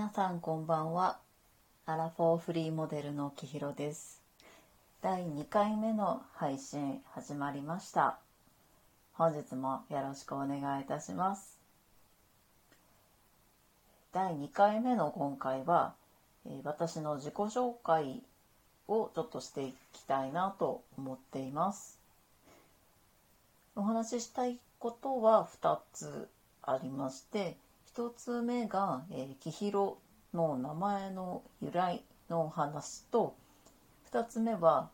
皆さんこんばんは。アラフォーフリーモデルのきひろです。第2回目の配信始まりました。本日もよろしくお願いいたします。第2回目の今回は、え私の自己紹介をちょっとしていきたいなと思っています。お話ししたいことは2つありまして1つ目が、えー、きひろの名前の由来の話と2つ目は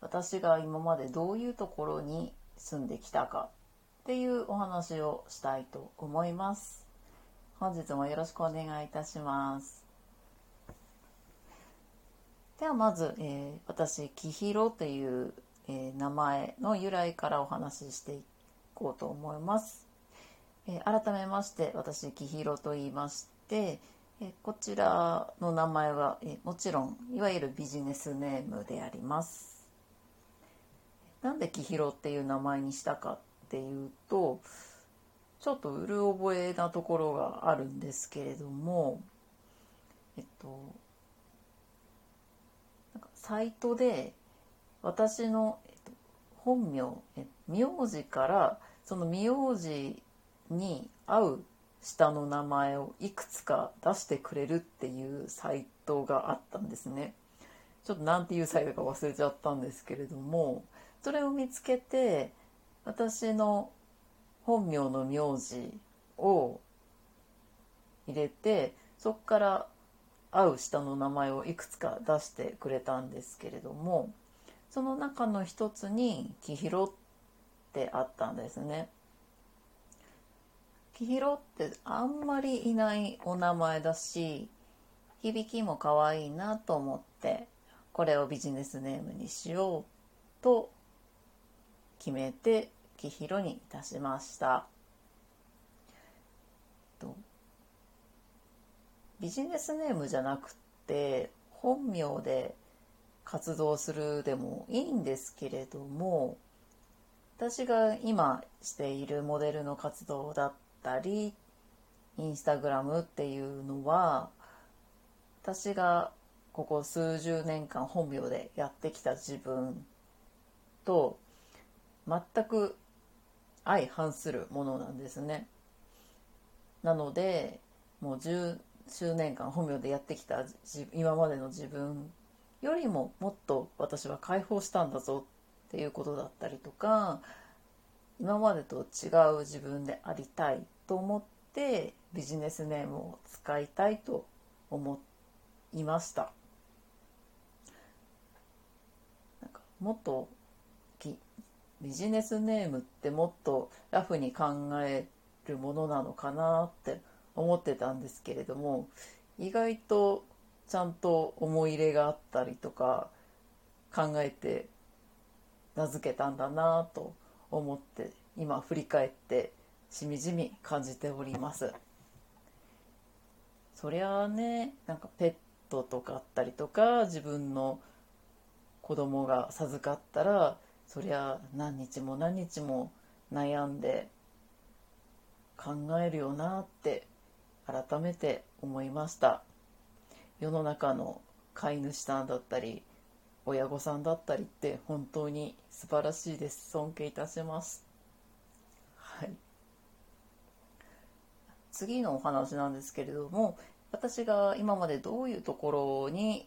私が今までどういうところに住んできたかっていうお話をしたいと思います。本日もよろしくお願いいたします。ではまず、えー私きひろという、えー名前の由来からお話ししていこうと思います。えー改めまして私きひろと言いまして、えーこちらの名前は、えーもちろんいわゆるビジネスネームであります。なんできひろっていう名前にしたかっていうとちょっとうる覚えなところがあるんですけれどもえっとなんかサイトで私の、えっと、本名え名字からその名字に合う下の名前をいくつか出してくれるっていうサイトがあったんですね。ちょっとなんていうサイトか忘れちゃったんですけれどもそれを見つけて私の本名の名字を入れてそこから合う下の名前をいくつか出してくれたんですけれどもその中の一つに「きひろ」ってあったんですね。ひろってあんまりいないお名前だし響きも可愛いなと思ってこれをビジネスネームにしようと決めてきひろにいたしました。ビジネスネームじゃなくって本名で活動するでもいいんですけれども私が今しているモデルの活動だったりインスタグラムっていうのは私がここ数十年間本名でやってきた自分と全く相反するものなんですね。なのでもう十数年間本名でやってきた今までの自分よりももっと私は解放したんだぞっていうことだったりとか今までと違う自分でありたいと思ってビジネスネームを使いたいと思いました。なんかもっときビジネスネームってもっとラフに考えるものなのかなって思ってたんですけれども意外とちゃんと思い入れがあったりとか考えて名付けたんだなと思って今振り返ってしみじみ感じております。そりゃあねなんかペットとかあったりとか自分の子供が授かったらそりゃ何日も何日も悩んで考えるよなって改めて思いました世の中の飼い主さんだったり親御さんだったりって本当に素晴らしいです。尊敬いたします。はい。次のお話なんですけれども私が今までどういうところに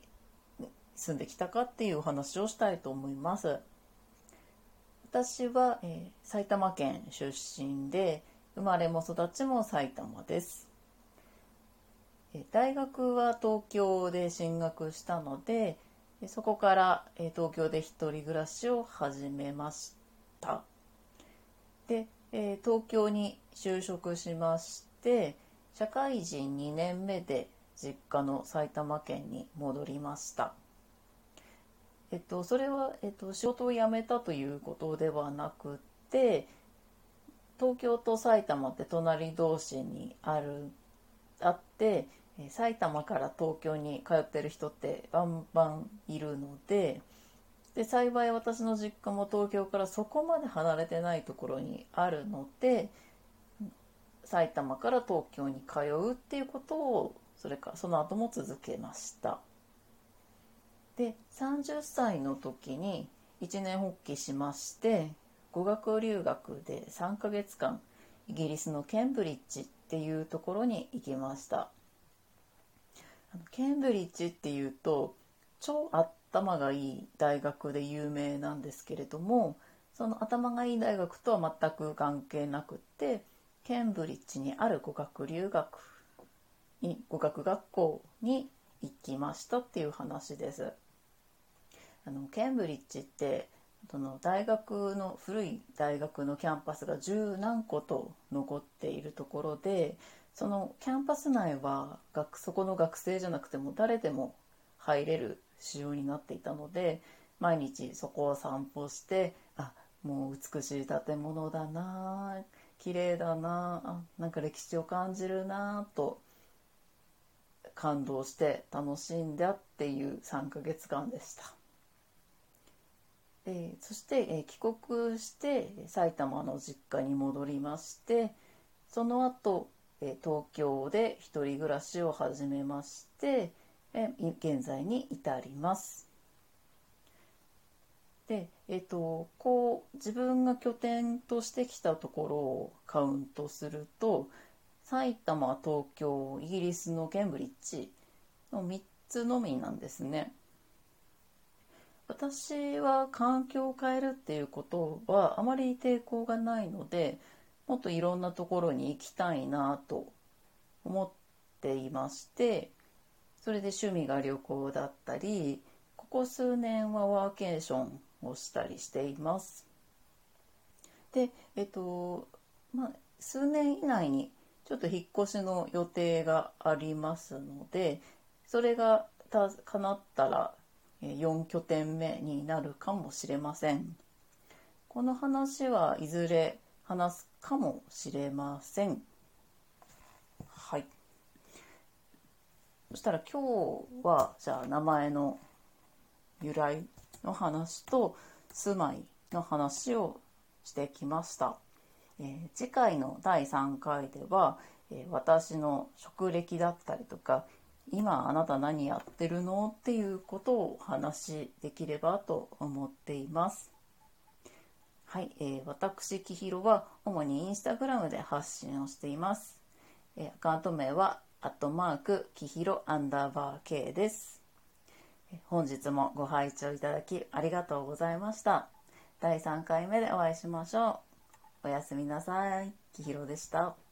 住んできたかっていうお話をしたいと思います。私は、えー埼玉県出身で生まれも育ちも埼玉です。えー大学は東京で進学したのでえーそこからえ東京で一人暮らしを始めました。で、え東京に就職しまして社会人2年目で実家の埼玉県に戻りました。えっと、それは、えっと、仕事を辞めたということではなくて東京と埼玉って隣同士にあるあってえ埼玉から東京に通ってる人ってバンバンいるのでで幸い私の実家も東京からそこまで離れてないところにあるので埼玉から東京に通うっていうことをそれからその後も続けました。で30歳の時に一年発起しまして語学留学で3ヶ月間イギリスのケンブリッジっていうところに行きました。ケンブリッジっていうと超頭がいい大学で有名なんですけれどもその頭がいい大学とは全く関係なくってケンブリッジにある語学留学に語学学校に行きましたっていう話です。あのケンブリッジってその大学の古い大学のキャンパスが十何個と残っているところでそのキャンパス内は学そこの学生じゃなくても誰でも入れる仕様になっていたので毎日そこを散歩してあもう美しい建物だな綺麗だなあなんか歴史を感じるなと感動して楽しんだっていう3ヶ月間でした。でそして、え帰国して埼玉の実家に戻りましてその後、え東京で一人暮らしを始めまして、え現在に至ります。で、えっ、と、こう、自分が拠点としてきたところをカウントすると、埼玉、東京、イギリスのケンブリッジの3つのみなんですね。私は環境を変えるっていうことはあまり抵抗がないのでもっといろんなところに行きたいなと思っていましてそれで趣味が旅行だったりここ数年はワーケーションをしたりしています。でえっとまあ数年以内にちょっと引っ越しの予定がありますのでそれが叶ったら4拠点目になるかもしれません。この話はいずれ話すかもしれません。はい。そしたら今日はじゃあ名前の由来の話と住まいの話をしてきました。えー、次回の第3回では、えー、私の職歴だったりとか今あなた何やってるの？っていうことをお話しできればと思っています。はい、えー、私、きひろは主にインスタグラムで発信をしています。えー、アカウント名は、アットマーク、きひろアンダーバー K です。本日もご拝聴いただきありがとうございました。第3回目でお会いしましょう。おやすみなさい。きひろでした。